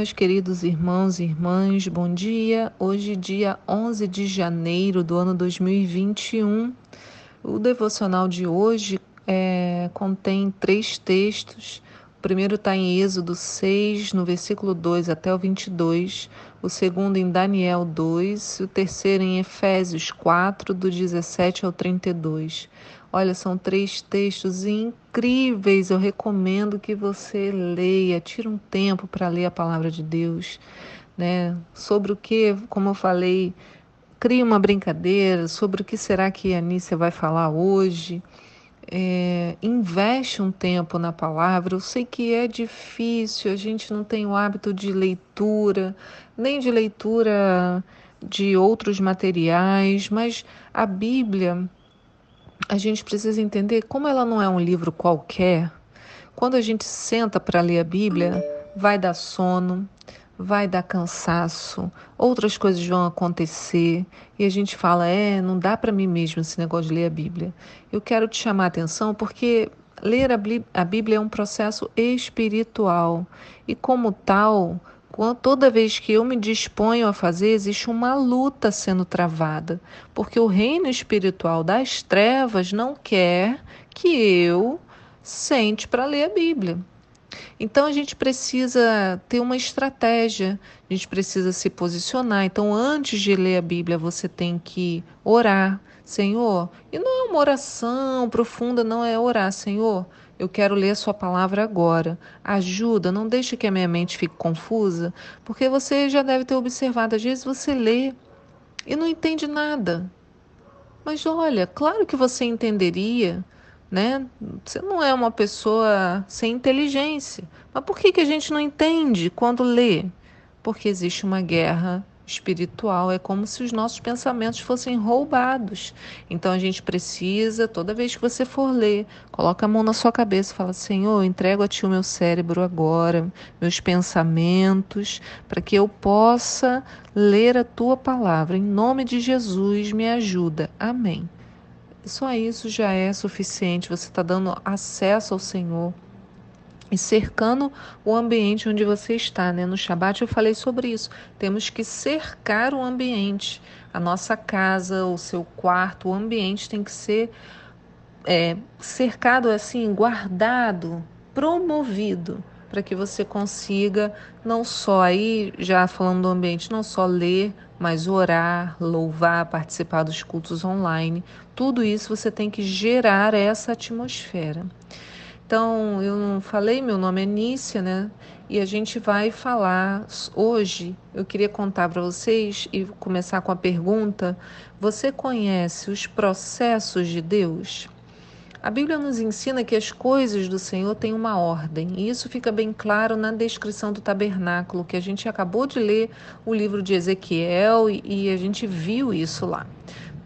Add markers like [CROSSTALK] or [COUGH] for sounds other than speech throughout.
meus queridos irmãos e irmãs, bom dia. Hoje, dia 11 de janeiro do ano 2021. O devocional de hoje é, contém três textos. O primeiro está em Êxodo 6, no versículo 2 até o 22. O segundo em Daniel 2. E o terceiro em Efésios 4, do 17 ao 32. Olha, são três textos incríveis. Eu recomendo que você leia, tire um tempo para ler a palavra de Deus, né? Sobre o que, como eu falei, crie uma brincadeira sobre o que será que a Anícia vai falar hoje. É, investe um tempo na palavra. Eu sei que é difícil, a gente não tem o hábito de leitura, nem de leitura de outros materiais, mas a Bíblia a gente precisa entender como ela não é um livro qualquer. Quando a gente senta para ler a Bíblia, vai dar sono, vai dar cansaço, outras coisas vão acontecer e a gente fala: é, não dá para mim mesmo esse negócio de ler a Bíblia. Eu quero te chamar a atenção porque ler a Bíblia é um processo espiritual e, como tal, toda vez que eu me disponho a fazer, existe uma luta sendo travada, porque o reino espiritual das trevas não quer que eu sente para ler a Bíblia. Então a gente precisa ter uma estratégia, a gente precisa se posicionar. Então, antes de ler a Bíblia, você tem que orar, Senhor. E não é uma oração profunda, não é orar, Senhor. Eu quero ler a sua palavra agora. Ajuda, não deixe que a minha mente fique confusa, porque você já deve ter observado, às vezes você lê e não entende nada. Mas olha, claro que você entenderia, né? Você não é uma pessoa sem inteligência. Mas por que, que a gente não entende quando lê? Porque existe uma guerra espiritual, é como se os nossos pensamentos fossem roubados. Então a gente precisa, toda vez que você for ler, coloca a mão na sua cabeça e fala: Senhor, entrego a Ti o meu cérebro agora, meus pensamentos, para que eu possa ler a Tua palavra. Em nome de Jesus, me ajuda. Amém. Só isso já é suficiente. Você está dando acesso ao Senhor e cercando o ambiente onde você está. Né? No Shabat eu falei sobre isso. Temos que cercar o ambiente. A nossa casa, o seu quarto, o ambiente tem que ser é, cercado assim, guardado, promovido, para que você consiga não só aí, já falando do ambiente, não só ler, mas orar, louvar, participar dos cultos online. Tudo isso você tem que gerar essa atmosfera. Então, eu não falei, meu nome é Nícia, né? E a gente vai falar hoje. Eu queria contar para vocês e começar com a pergunta: você conhece os processos de Deus? A Bíblia nos ensina que as coisas do Senhor têm uma ordem, e isso fica bem claro na descrição do tabernáculo, que a gente acabou de ler o livro de Ezequiel e, e a gente viu isso lá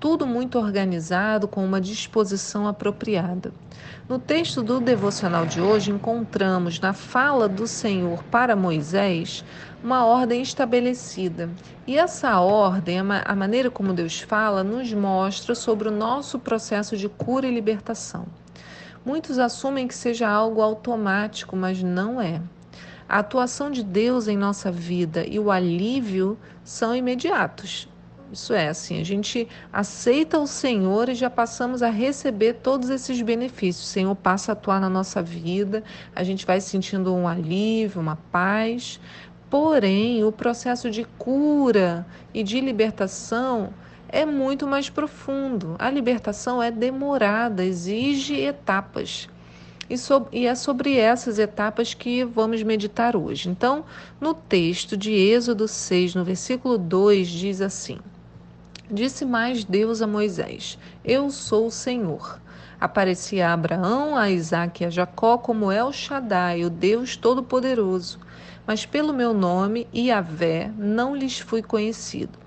tudo muito organizado, com uma disposição apropriada. No texto do devocional de hoje, encontramos na fala do Senhor para Moisés uma ordem estabelecida. E essa ordem, a maneira como Deus fala, nos mostra sobre o nosso processo de cura e libertação. Muitos assumem que seja algo automático, mas não é. A atuação de Deus em nossa vida e o alívio são imediatos. Isso é assim, a gente aceita o Senhor e já passamos a receber todos esses benefícios. O Senhor passa a atuar na nossa vida, a gente vai sentindo um alívio, uma paz. Porém, o processo de cura e de libertação é muito mais profundo. A libertação é demorada, exige etapas. E, e, é sobre essas etapas que vamos meditar hoje. Então, no texto de Êxodo 6, no versículo 2, diz assim: Disse mais Deus a Moisés: Eu sou o Senhor. Aparecia a Abraão, a Isaque e a Jacó como El Shaddai, o Deus Todo-Poderoso. Mas pelo meu nome, Yahvé, não lhes fui conhecido.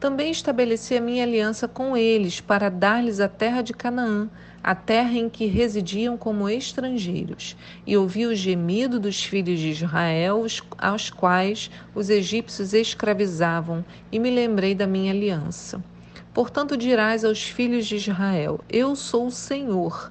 Também estabeleci a minha aliança com eles para dar-lhes a terra de Canaã, a terra em que residiam como estrangeiros, e ouvi o gemido dos filhos de Israel, aos quais os egípcios escravizavam, e me lembrei da minha aliança. Portanto, dirás aos filhos de Israel: Eu sou o Senhor.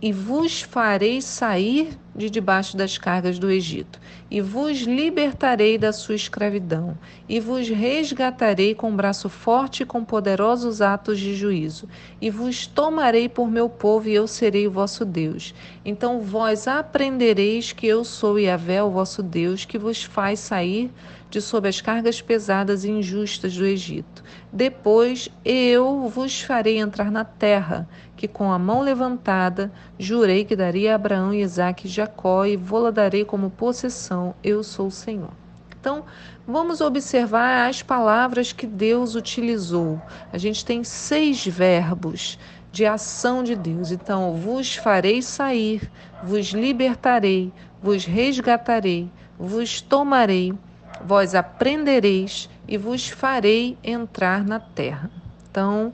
e vos farei sair de debaixo das cargas do Egito, e vos libertarei da sua escravidão, e vos resgatarei com braço forte e com poderosos atos de juízo, e vos tomarei por meu povo, e eu serei o vosso Deus. Então vós aprendereis que eu sou Yahvé, o vosso Deus, que vos faz sair de sob as cargas pesadas e injustas do Egito. Depois eu vos farei entrar na terra, que com a mão levantada jurei que daria a Abraão, Isaque e Jacó, e vou-la darei como possessão. Eu sou o Senhor. Então, vamos observar as palavras que Deus utilizou. A gente tem seis verbos de ação de Deus. Então, vos farei sair, vos libertarei, vos resgatarei, vos tomarei vós aprendereis e vos farei entrar na terra. Então,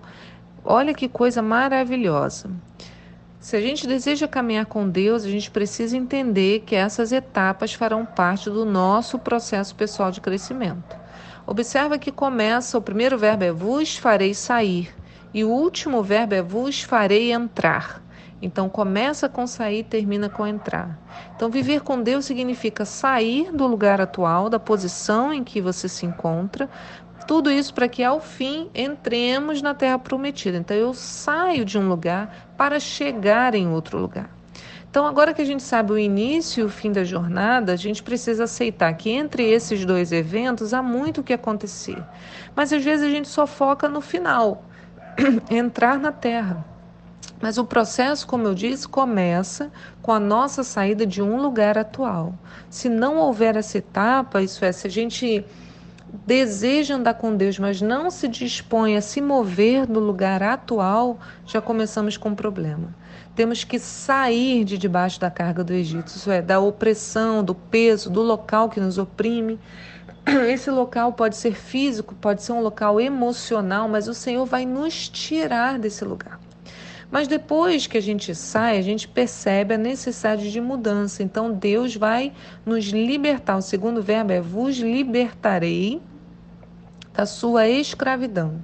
olha que coisa maravilhosa. Se a gente deseja caminhar com Deus, a gente precisa entender que essas etapas farão parte do nosso processo pessoal de crescimento. Observa que começa, o primeiro verbo é vos farei sair e o último verbo é vos farei entrar. Então começa com sair, termina com entrar. Então viver com Deus significa sair do lugar atual, da posição em que você se encontra, tudo isso para que ao fim entremos na terra prometida. Então eu saio de um lugar para chegar em outro lugar. Então, agora que a gente sabe o início e o fim da jornada, a gente precisa aceitar que entre esses dois eventos há muito o que acontecer. Mas às vezes a gente só foca no final [CLEARS THROAT] entrar na terra. Mas o processo, como eu disse, começa com a nossa saída de um lugar atual. Se não houver essa etapa, isso é, se a gente deseja andar com Deus, mas não se dispõe a se mover do lugar atual, já começamos com um problema. Temos que sair de debaixo da carga do Egito, isso é, da opressão, do peso, do local que nos oprime. [CLEARS THROAT] Esse local pode ser físico, pode ser um local emocional, mas o Senhor vai nos tirar desse lugar. Mas depois que a gente sai, a gente percebe a necessidade de mudança. Então Deus vai nos libertar. O segundo verbo é vos libertarei da sua escravidão.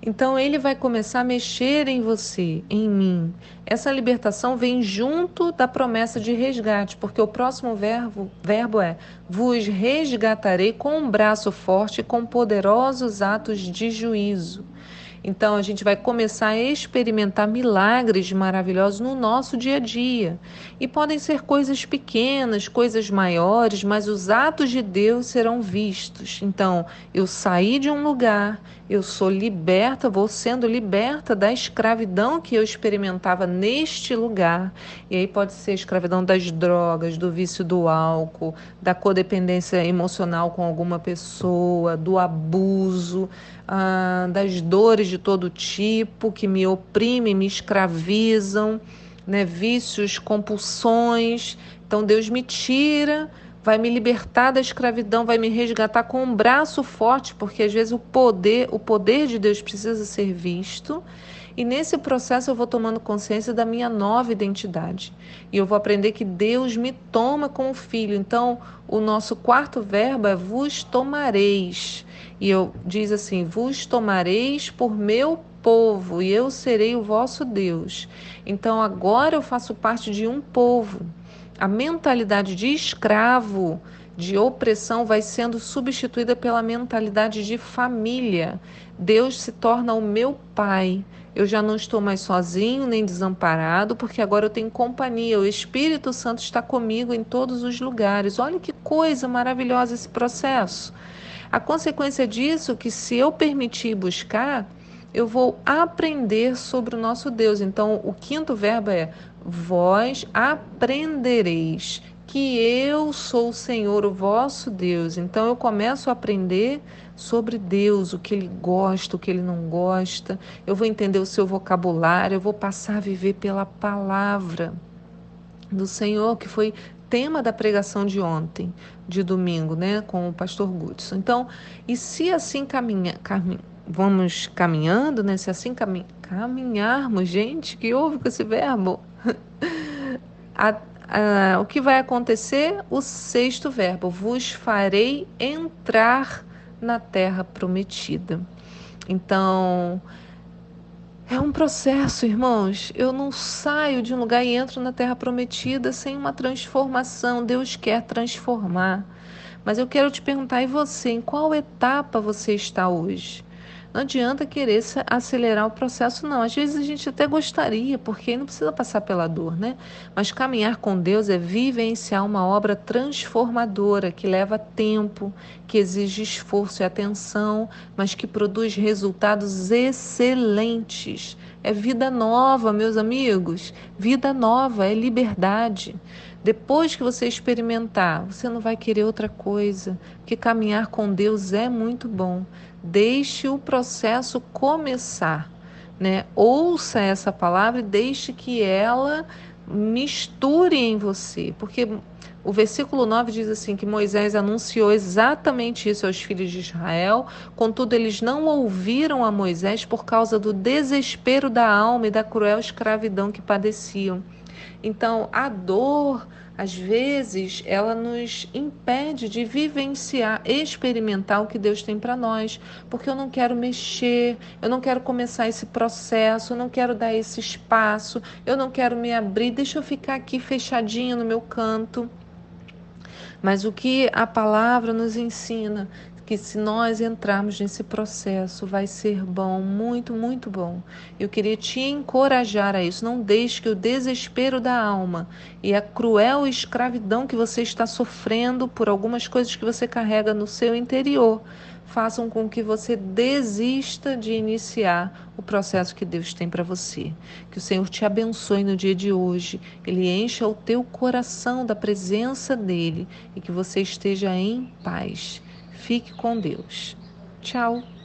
Então ele vai começar a mexer em você, em mim. Essa libertação vem junto da promessa de resgate, porque o próximo verbo, verbo é: vos resgatarei com um braço forte e com poderosos atos de juízo. Então a gente vai começar a experimentar milagres maravilhosos no nosso dia a dia. E podem ser coisas pequenas, coisas maiores, mas os atos de Deus serão vistos. Então, eu saí de um lugar, eu sou liberta, vou sendo liberta da escravidão que eu experimentava neste lugar. E aí pode ser a escravidão das drogas, do vício do álcool, da codependência emocional com alguma pessoa, do abuso, ah, das dores de todo tipo que me oprimem, me escravizam, né? vícios, compulsões. Então Deus me tira vai me libertar da escravidão, vai me resgatar com um braço forte, porque às vezes o poder, o poder de Deus precisa ser visto. E nesse processo eu vou tomando consciência da minha nova identidade. E eu vou aprender que Deus me toma como filho. Então, o nosso quarto verbo é vos tomareis. E eu diz assim: vos tomareis por meu povo, e eu serei o vosso Deus. Então agora eu faço parte de um povo a mentalidade de escravo, de opressão, vai sendo substituída pela mentalidade de família. Deus se torna o meu pai. Eu já não estou mais sozinho nem desamparado, porque agora eu tenho companhia. O Espírito Santo está comigo em todos os lugares. Olha que coisa maravilhosa esse processo. A consequência disso é que se eu permitir buscar, eu vou aprender sobre o nosso Deus. Então, o quinto verbo é vós aprendereis que eu sou o Senhor, o vosso Deus. Então eu começo a aprender sobre Deus, o que ele gosta, o que ele não gosta. Eu vou entender o seu vocabulário, eu vou passar a viver pela palavra do Senhor, que foi tema da pregação de ontem, de domingo, né, com o pastor Gudson. Então, e se assim caminha, caminha vamos caminhando, né? Se assim camin caminharmos, gente, que houve com esse verbo? [LAUGHS] a, a, o que vai acontecer? O sexto verbo: vos farei entrar na terra prometida. Então, É um processo, irmãos. Eu não saio de um lugar e entro na terra prometida sem uma transformação. Deus quer transformar. Mas eu quero te perguntar, e você, em qual etapa você está hoje? Não adianta querer acelerar o processo, não. Às vezes a gente até gostaria, porque não precisa passar pela dor, né? Mas caminhar com Deus é vivenciar uma obra transformadora que leva tempo, que exige esforço e atenção, mas que produz resultados excelentes. É vida nova, meus amigos. Vida nova é liberdade. Depois que você experimentar, você não vai querer outra coisa, porque caminhar com Deus é muito bom. Deixe o processo começar, né? Ouça essa palavra e deixe que ela misture em você, porque o versículo 9 diz assim: que Moisés anunciou exatamente isso aos filhos de Israel, contudo, eles não ouviram a Moisés por causa do desespero da alma e da cruel escravidão que padeciam. Então, a dor, às vezes, ela nos impede de vivenciar, experimentar o que Deus tem para nós, porque eu não quero mexer, eu não quero começar esse processo, eu não quero dar esse espaço, eu não quero me abrir, deixa eu ficar aqui fechadinho no meu canto. Mas o que a palavra nos ensina que se nós entrarmos nesse processo vai ser bom, muito, muito bom. Eu queria te encorajar a isso. Não deixe que o desespero da alma e a cruel escravidão que você está sofrendo por algumas coisas que você carrega no seu interior façam com que você desista de iniciar o processo que Deus tem para você. Que o Senhor te abençoe no dia de hoje, Ele encha o teu coração da presença dEle e que você esteja em paz. Fique com Deus. Tchau.